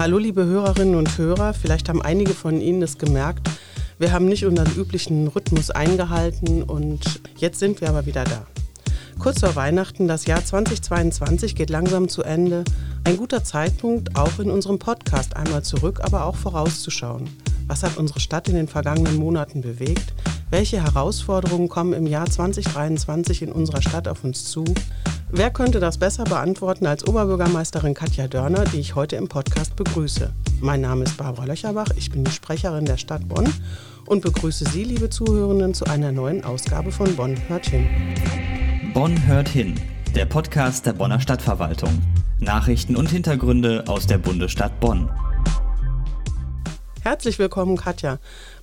Hallo liebe Hörerinnen und Hörer, vielleicht haben einige von Ihnen es gemerkt, wir haben nicht unseren üblichen Rhythmus eingehalten und jetzt sind wir aber wieder da. Kurz vor Weihnachten, das Jahr 2022 geht langsam zu Ende. Ein guter Zeitpunkt, auch in unserem Podcast einmal zurück, aber auch vorauszuschauen. Was hat unsere Stadt in den vergangenen Monaten bewegt? Welche Herausforderungen kommen im Jahr 2023 in unserer Stadt auf uns zu? Wer könnte das besser beantworten als Oberbürgermeisterin Katja Dörner, die ich heute im Podcast begrüße? Mein Name ist Barbara Löcherbach, ich bin die Sprecherin der Stadt Bonn und begrüße Sie, liebe Zuhörenden, zu einer neuen Ausgabe von Bonn hört hin. Bonn hört hin, der Podcast der Bonner Stadtverwaltung. Nachrichten und Hintergründe aus der Bundesstadt Bonn. Herzlich willkommen, Katja,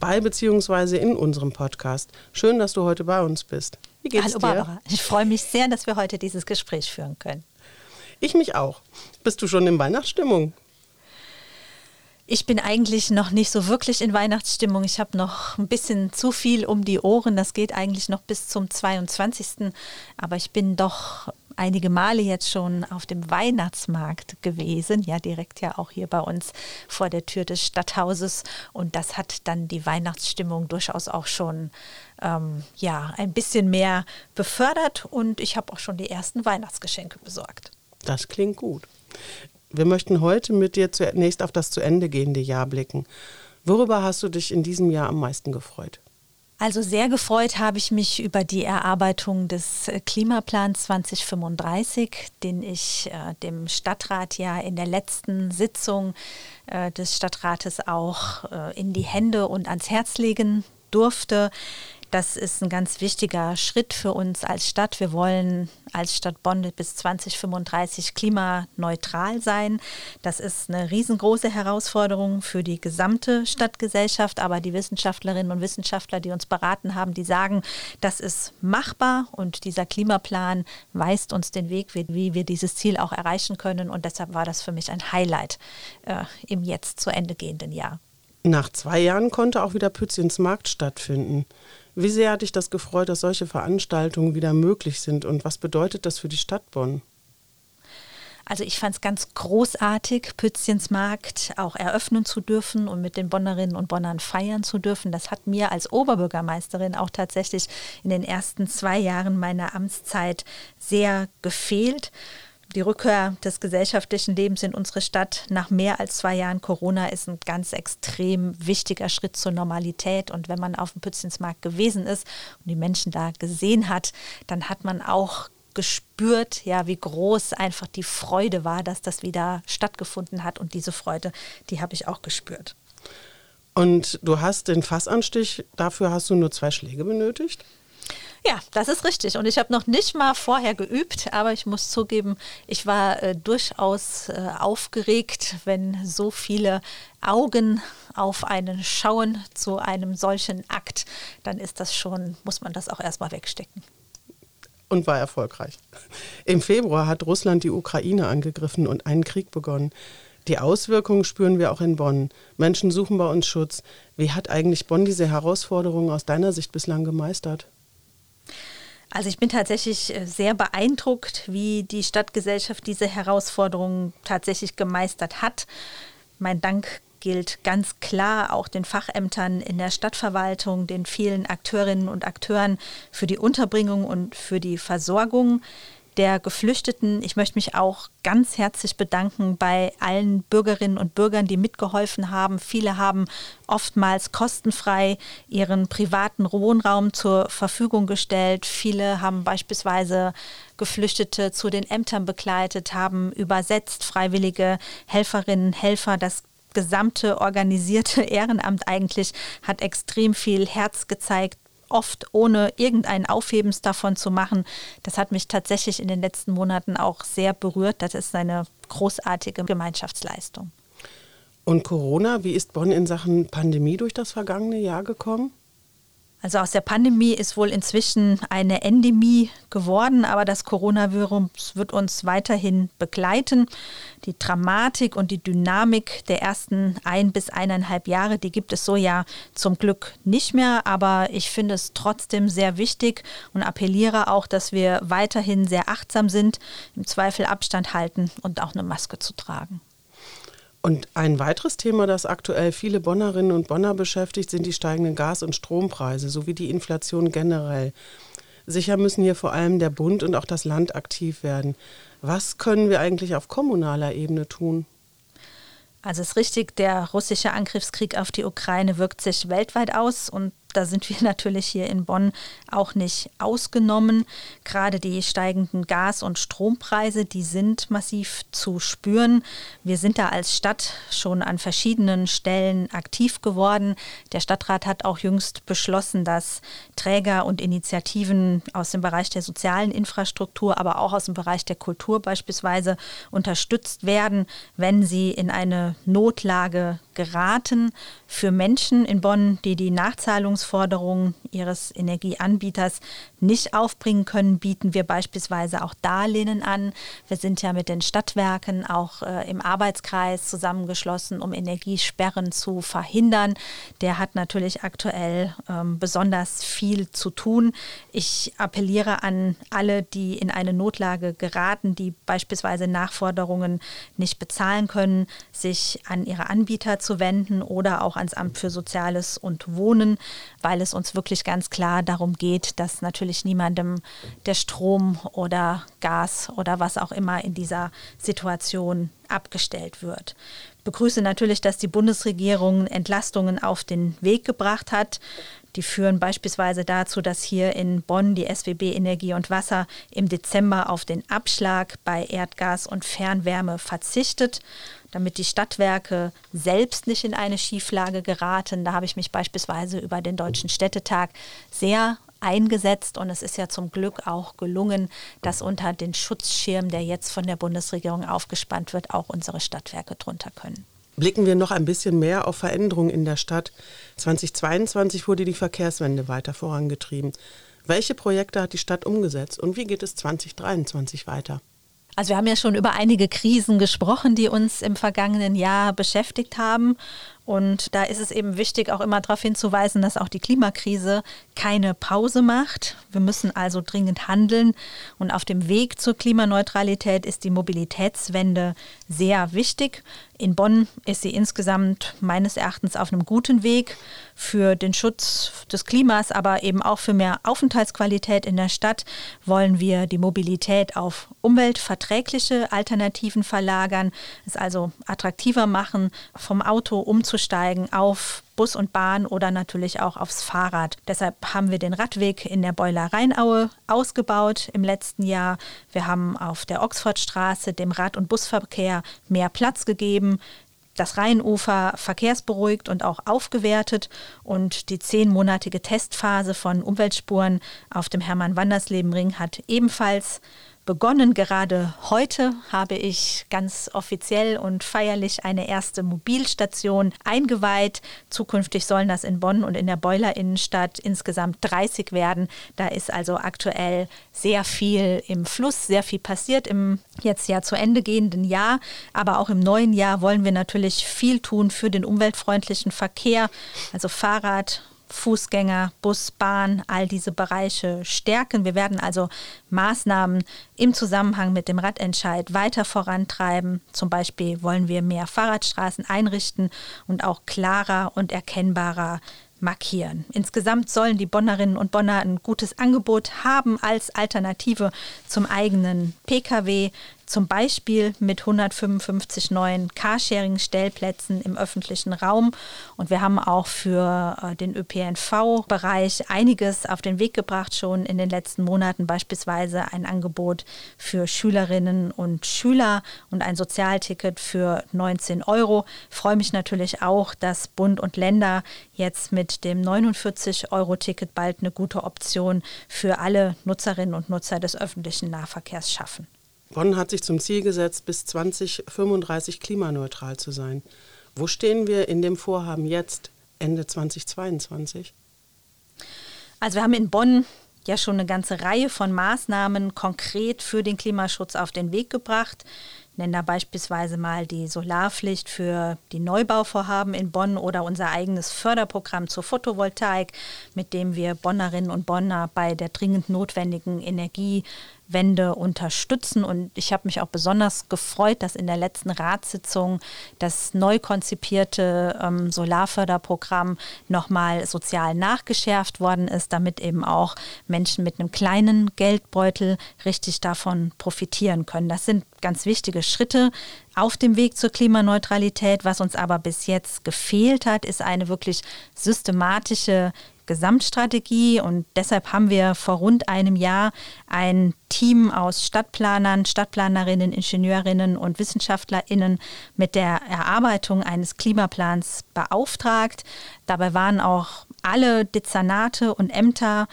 bei bzw. in unserem Podcast. Schön, dass du heute bei uns bist. Wie geht's Hallo dir? Barbara, ich freue mich sehr, dass wir heute dieses Gespräch führen können. Ich mich auch. Bist du schon in Weihnachtsstimmung? Ich bin eigentlich noch nicht so wirklich in Weihnachtsstimmung. Ich habe noch ein bisschen zu viel um die Ohren. Das geht eigentlich noch bis zum 22. Aber ich bin doch einige Male jetzt schon auf dem Weihnachtsmarkt gewesen, ja direkt ja auch hier bei uns vor der Tür des Stadthauses und das hat dann die Weihnachtsstimmung durchaus auch schon ähm, ja ein bisschen mehr befördert und ich habe auch schon die ersten Weihnachtsgeschenke besorgt. Das klingt gut. Wir möchten heute mit dir zunächst auf das zu Ende gehende Jahr blicken. Worüber hast du dich in diesem Jahr am meisten gefreut? Also sehr gefreut habe ich mich über die Erarbeitung des äh, Klimaplans 2035, den ich äh, dem Stadtrat ja in der letzten Sitzung äh, des Stadtrates auch äh, in die Hände und ans Herz legen durfte. Das ist ein ganz wichtiger Schritt für uns als Stadt. Wir wollen als Stadt Bonn bis 2035 klimaneutral sein. Das ist eine riesengroße Herausforderung für die gesamte Stadtgesellschaft. Aber die Wissenschaftlerinnen und Wissenschaftler, die uns beraten haben, die sagen, das ist machbar und dieser Klimaplan weist uns den Weg, wie, wir dieses Ziel auch erreichen können. Und deshalb war das für mich ein Highlight äh, im jetzt zu Ende gehenden Jahr. Nach zwei Jahren konnte auch wieder Pützchens Markt stattfinden. Wie sehr hat dich das gefreut, dass solche Veranstaltungen wieder möglich sind und was bedeutet das für die Stadt Bonn? Also ich fand es ganz großartig, Pützchens Markt auch eröffnen zu dürfen und mit den Bonnerinnen und Bonnern feiern zu dürfen. Das hat mir als Oberbürgermeisterin auch tatsächlich in den ersten zwei Jahren meiner Amtszeit sehr gefehlt die Rückkehr des gesellschaftlichen Lebens in unsere Stadt nach mehr als zwei Jahren Corona ist ein ganz extrem wichtiger Schritt zur Normalität. Und wenn man auf dem Pützensmarkt gewesen ist und die Menschen da gesehen hat, dann hat man auch gespürt, ja, wie groß einfach die Freude war, dass das wieder stattgefunden hat. Und diese Freude, die habe ich auch gespürt. Und du hast den Fassanstich, dafür hast du nur zwei Schläge benötigt? Ja, das ist richtig. Und ich habe noch nicht mal vorher geübt, aber ich muss zugeben, ich war äh, durchaus äh, aufgeregt, wenn so viele Augen auf einen schauen zu einem solchen Akt, dann ist das schon, muss man das auch erstmal wegstecken. Und war erfolgreich. Im Februar hat Russland die Ukraine angegriffen und einen Krieg begonnen. Die Auswirkungen spüren wir auch in Bonn. Menschen suchen bei uns Schutz. Wie hat eigentlich Bonn diese Herausforderungen aus deiner Sicht bislang gemeistert? Also ich bin tatsächlich äh, sehr beeindruckt, wie die Stadtgesellschaft diese Herausforderungen tatsächlich gemeistert hat. Mein Dank gilt ganz klar auch den Fachämtern in der Stadtverwaltung, den vielen Akteurinnen und Akteuren für die Unterbringung und für die Versorgung der Geflüchteten. Ich möchte mich auch ganz herzlich bedanken bei allen Bürgerinnen und Bürgern, die mitgeholfen haben. Viele haben oftmals kostenfrei ihren privaten Wohnraum zur Verfügung gestellt. Viele haben beispielsweise Geflüchtete zu den Ämtern begleitet, haben übersetzt, freiwillige Helferinnen, Helfer, das gesamte organisierte Ehrenamt eigentlich hat extrem viel Herz gezeigt, oft ohne irgendein Aufhebens davon zu machen. Das hat mich tatsächlich in den letzten Monaten auch sehr berührt. Das ist eine großartige Gemeinschaftsleistung. Und Corona, wie ist Bonn in Sachen Pandemie durch das vergangene Jahr gekommen? Also aus der Pandemie ist wohl inzwischen eine Endemie geworden, aber das Coronavirus wird uns weiterhin begleiten. Die Dramatik und die Dynamik der ersten ein bis eineinhalb Jahre, die gibt es so ja zum Glück nicht mehr, aber ich finde es trotzdem sehr wichtig und appelliere auch, dass wir weiterhin sehr achtsam sind, im Zweifel Abstand halten und auch eine Maske zu tragen. Und ein weiteres Thema, das aktuell viele Bonnerinnen und Bonner beschäftigt, sind die steigenden Gas- und Strompreise sowie die Inflation generell. Sicher müssen hier vor allem der Bund und auch das Land aktiv werden. Was können wir eigentlich auf kommunaler Ebene tun? Also es ist richtig, der russische Angriffskrieg auf die Ukraine wirkt sich weltweit aus und da sind wir natürlich hier in Bonn auch nicht ausgenommen. Gerade die steigenden Gas- und Strompreise, die sind massiv zu spüren. Wir sind da als Stadt schon an verschiedenen Stellen aktiv geworden. Der Stadtrat hat auch jüngst beschlossen, dass Träger und Initiativen aus dem Bereich der sozialen Infrastruktur, aber auch aus dem Bereich der Kultur beispielsweise unterstützt werden, wenn sie in eine Notlage geraten für Menschen in Bonn, die die Nachzahlungsforderungen ihres Energieanbieters nicht aufbringen können, bieten wir beispielsweise auch Darlehen an. Wir sind ja mit den Stadtwerken auch äh, im Arbeitskreis zusammengeschlossen, um Energiesperren zu verhindern. Der hat natürlich aktuell ähm, besonders viel zu tun. Ich appelliere an alle, die in eine Notlage geraten, die beispielsweise Nachforderungen nicht bezahlen können, sich an ihre Anbieter zu wenden oder auch ans Amt für Soziales und Wohnen, weil es uns wirklich ganz klar darum geht, dass natürlich niemandem der Strom oder Gas oder was auch immer in dieser Situation abgestellt wird. Ich begrüße natürlich, dass die Bundesregierung Entlastungen auf den Weg gebracht hat. Die führen beispielsweise dazu, dass hier in Bonn die SWB Energie und Wasser im Dezember auf den Abschlag bei Erdgas und Fernwärme verzichtet damit die Stadtwerke selbst nicht in eine Schieflage geraten. Da habe ich mich beispielsweise über den Deutschen Städtetag sehr eingesetzt und es ist ja zum Glück auch gelungen, dass unter den Schutzschirm, der jetzt von der Bundesregierung aufgespannt wird, auch unsere Stadtwerke drunter können. Blicken wir noch ein bisschen mehr auf Veränderungen in der Stadt. 2022 wurde die Verkehrswende weiter vorangetrieben. Welche Projekte hat die Stadt umgesetzt und wie geht es 2023 weiter? Also wir haben ja schon über einige Krisen gesprochen, die uns im vergangenen Jahr beschäftigt haben. Und da ist es eben wichtig, auch immer darauf hinzuweisen, dass auch die Klimakrise keine Pause macht. Wir müssen also dringend handeln. Und auf dem Weg zur Klimaneutralität ist die Mobilitätswende sehr wichtig. In Bonn ist sie insgesamt meines Erachtens auf einem guten Weg für den Schutz des Klimas, aber eben auch für mehr Aufenthaltsqualität in der Stadt wollen wir die Mobilität auf umweltverträgliche Alternativen verlagern, es also attraktiver machen, vom Auto umzusteigen auf Bus und Bahn oder natürlich auch aufs Fahrrad. Deshalb haben wir den Radweg in der Beuler Rheinaue ausgebaut im letzten Jahr. Wir haben auf der Oxfordstraße dem Rad- und Busverkehr mehr Platz gegeben das Rheinufer verkehrsberuhigt und auch aufgewertet und die zehnmonatige Testphase von Umweltspuren auf dem Hermann-Wandersleben-Ring hat ebenfalls begonnen. Gerade heute habe ich ganz offiziell und feierlich eine erste Mobilstation eingeweiht. Zukünftig sollen das in Bonn und in der Beuler Innenstadt insgesamt 30 werden. Da ist also aktuell sehr viel im Fluss, sehr viel passiert im jetzt ja zu Ende gehenden Jahr. Aber auch im neuen Jahr wollen wir natürlich viel tun für den umweltfreundlichen Verkehr, also Fahrrad, Fußgänger, Bus, Bahn, all diese Bereiche stärken. Wir werden also Maßnahmen im Zusammenhang mit dem Radentscheid weiter vorantreiben. Zum Beispiel wollen wir mehr Fahrradstraßen einrichten und auch klarer und erkennbarer markieren. Insgesamt sollen die Bonnerinnen und Bonner ein gutes Angebot haben als Alternative zum eigenen Pkw zum Beispiel mit 155 neuen Carsharing-Stellplätzen im öffentlichen Raum. Und wir haben auch für äh, den ÖPNV-Bereich einiges auf den Weg gebracht, schon in den letzten Monaten, beispielsweise ein Angebot für Schülerinnen und Schüler und ein Sozialticket für 19 Euro. Ich freue mich natürlich auch, dass Bund und Länder jetzt mit dem 49-Euro-Ticket bald eine gute Option für alle Nutzerinnen und Nutzer des öffentlichen Nahverkehrs schaffen. Bonn hat sich zum Ziel gesetzt, bis 2035 klimaneutral zu sein. Wo stehen wir in dem Vorhaben jetzt, Ende 2022? Also wir haben in Bonn ja schon eine ganze Reihe von Maßnahmen konkret für den Klimaschutz auf den Weg gebracht. Nenne da beispielsweise mal die Solarpflicht für die Neubauvorhaben in Bonn oder unser eigenes Förderprogramm zur Photovoltaik, mit dem wir Bonnerinnen und Bonner bei der dringend notwendigen Energie Wende unterstützen. Und ich habe mich auch besonders gefreut, dass in der letzten Ratssitzung das neu konzipierte ähm, Solarförderprogramm nochmal sozial nachgeschärft worden ist, damit eben auch Menschen mit einem kleinen Geldbeutel richtig davon profitieren können. Das sind ganz wichtige Schritte auf dem Weg zur Klimaneutralität. Was uns aber bis jetzt gefehlt hat, ist eine wirklich systematische Gesamtstrategie und deshalb haben wir vor rund einem Jahr ein Team aus Stadtplanern, Stadtplanerinnen, Ingenieurinnen und Wissenschaftlerinnen mit der Erarbeitung eines Klimaplans beauftragt. Dabei waren auch alle Dezernate und Ämter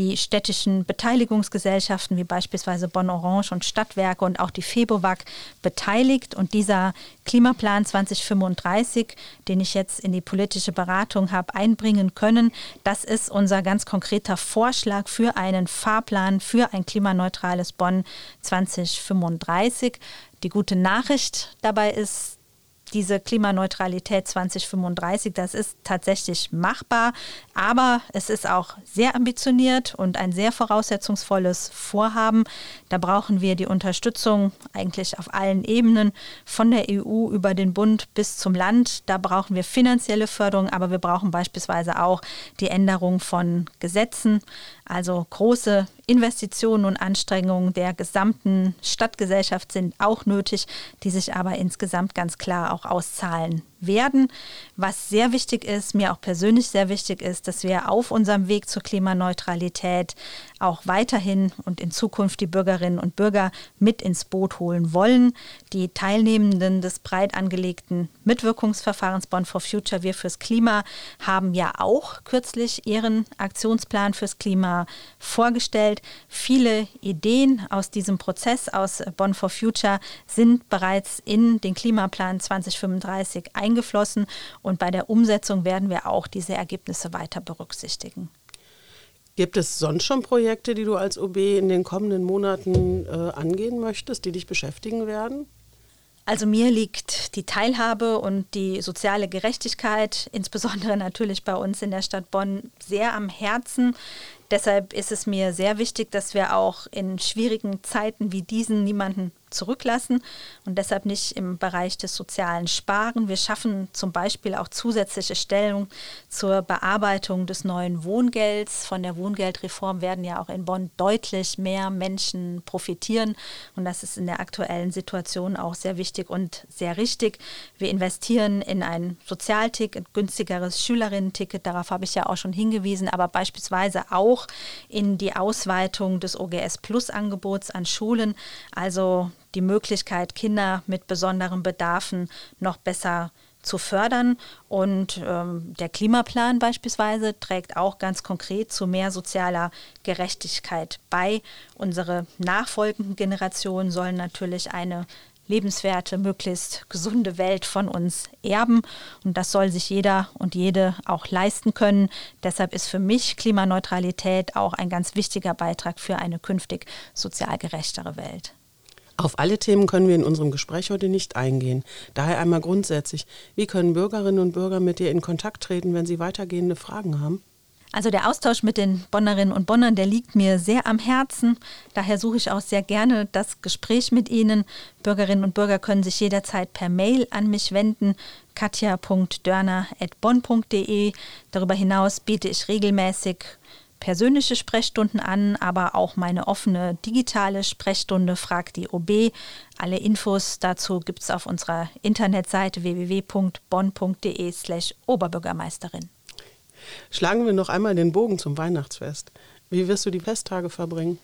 die städtischen Beteiligungsgesellschaften wie beispielsweise Bonn Orange und Stadtwerke und auch die FEBOWAG beteiligt. Und dieser Klimaplan 2035, den ich jetzt in die politische Beratung habe einbringen können, das ist unser ganz konkreter Vorschlag für einen Fahrplan für ein klimaneutrales Bonn 2035. Die gute Nachricht dabei ist, diese Klimaneutralität 2035, das ist tatsächlich machbar, aber es ist auch sehr ambitioniert und ein sehr voraussetzungsvolles Vorhaben. Da brauchen wir die Unterstützung eigentlich auf allen Ebenen, von der EU über den Bund bis zum Land. Da brauchen wir finanzielle Förderung, aber wir brauchen beispielsweise auch die Änderung von Gesetzen, also große Investitionen und Anstrengungen der gesamten Stadtgesellschaft sind auch nötig, die sich aber insgesamt ganz klar auch auszahlen werden. Was sehr wichtig ist, mir auch persönlich sehr wichtig ist, dass wir auf unserem Weg zur Klimaneutralität auch weiterhin und in Zukunft die Bürgerinnen und Bürger mit ins Boot holen wollen. Die Teilnehmenden des breit angelegten Mitwirkungsverfahrens Bonn for Future, wir fürs Klima, haben ja auch kürzlich ihren Aktionsplan fürs Klima vorgestellt. Viele Ideen aus diesem Prozess aus Bonn for Future sind bereits in den Klimaplan 2035 eingeflossen und bei der Umsetzung werden wir auch diese Ergebnisse weiter berücksichtigen. Gibt es sonst schon Projekte, die du als OB in den kommenden Monaten äh, angehen möchtest, die dich beschäftigen werden? Also mir liegt die Teilhabe und die soziale Gerechtigkeit, insbesondere natürlich bei uns in der Stadt Bonn, sehr am Herzen. Deshalb ist es mir sehr wichtig, dass wir auch in schwierigen Zeiten wie diesen niemanden zurücklassen und deshalb nicht im Bereich des sozialen Sparen. Wir schaffen zum Beispiel auch zusätzliche Stellen zur Bearbeitung des neuen Wohngelds. Von der Wohngeldreform werden ja auch in Bonn deutlich mehr Menschen profitieren und das ist in der aktuellen Situation auch sehr wichtig und sehr richtig. Wir investieren in ein Sozialticket, günstigeres Schülerinnen-Ticket, darauf habe ich ja auch schon hingewiesen, aber beispielsweise auch in die Ausweitung des OGS Plus Angebots an Schulen, also die Möglichkeit, Kinder mit besonderen Bedarfen noch besser zu fördern. Und ähm, der Klimaplan beispielsweise trägt auch ganz konkret zu mehr sozialer Gerechtigkeit bei. Unsere nachfolgenden Generationen sollen natürlich eine lebenswerte, möglichst gesunde Welt von uns erben. Und das soll sich jeder und jede auch leisten können. Deshalb ist für mich Klimaneutralität auch ein ganz wichtiger Beitrag für eine künftig sozial gerechtere Welt. Auf alle Themen können wir in unserem Gespräch heute nicht eingehen. Daher einmal grundsätzlich, wie können Bürgerinnen und Bürger mit dir in Kontakt treten, wenn sie weitergehende Fragen haben? Also der Austausch mit den Bonnerinnen und Bonnern, der liegt mir sehr am Herzen. Daher suche ich auch sehr gerne das Gespräch mit Ihnen. Bürgerinnen und Bürger können sich jederzeit per Mail an mich wenden, katja.dörner.bonn.de. Darüber hinaus biete ich regelmäßig persönliche Sprechstunden an, aber auch meine offene digitale Sprechstunde Frag die OB. Alle Infos dazu gibt es auf unserer Internetseite www.bonn.de slash Oberbürgermeisterin. Schlagen wir noch einmal den Bogen zum Weihnachtsfest. Wie wirst du die Festtage verbringen?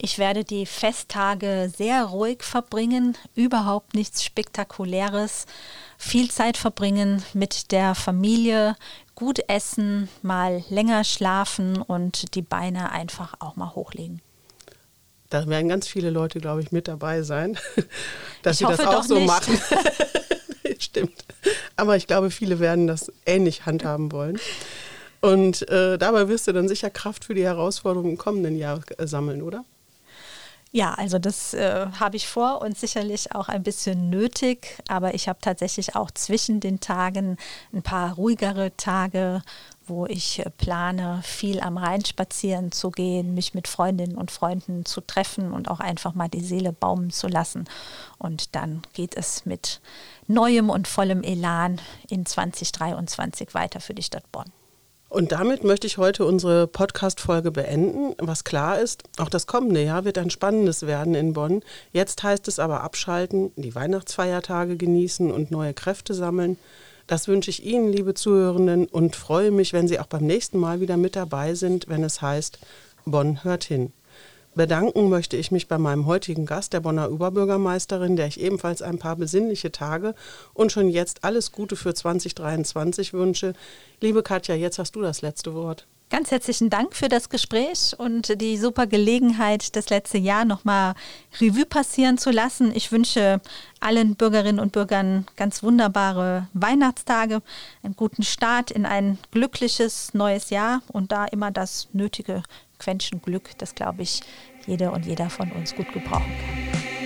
Ich werde die Festtage sehr ruhig verbringen, überhaupt nichts Spektakuläres, viel Zeit verbringen mit der Familie, gut essen, mal länger schlafen und die Beine einfach auch mal hochlegen. Da werden ganz viele Leute, glaube ich, mit dabei sein, dass ich sie das auch so nicht. machen. Stimmt. Aber ich glaube, viele werden das ähnlich handhaben wollen. Und äh, dabei wirst du dann sicher Kraft für die Herausforderungen im kommenden Jahr äh, sammeln, oder? Ja, also das äh, habe ich vor und sicherlich auch ein bisschen nötig, aber ich habe tatsächlich auch zwischen den Tagen ein paar ruhigere Tage, wo ich äh, plane, viel am Rhein spazieren zu gehen, mich mit Freundinnen und Freunden zu treffen und auch einfach mal die Seele baumen zu lassen. Und dann geht es mit neuem und vollem Elan in 2023 weiter für die Stadt Bonn. Und damit möchte ich heute unsere Podcast-Folge beenden. Was klar ist, auch das kommende Jahr wird ein spannendes werden in Bonn. Jetzt heißt es aber abschalten, die Weihnachtsfeiertage genießen und neue Kräfte sammeln. Das wünsche ich Ihnen, liebe Zuhörenden, und freue mich, wenn Sie auch beim nächsten Mal wieder mit dabei sind, wenn es heißt, Bonn hört hin. Bedanken möchte ich mich bei meinem heutigen Gast, der Bonner Oberbürgermeisterin, der ich ebenfalls ein paar besinnliche Tage und schon jetzt alles Gute für 2023 wünsche. Liebe Katja, jetzt hast du das letzte Wort. Ganz herzlichen Dank für das Gespräch und die super Gelegenheit, das letzte Jahr nochmal Revue passieren zu lassen. Ich wünsche allen Bürgerinnen und Bürgern ganz wunderbare Weihnachtstage, einen guten Start in ein glückliches neues Jahr und da immer das nötige Quäntchen Glück, das, glaube ich, jede und jeder von uns gut gebrauchen kann.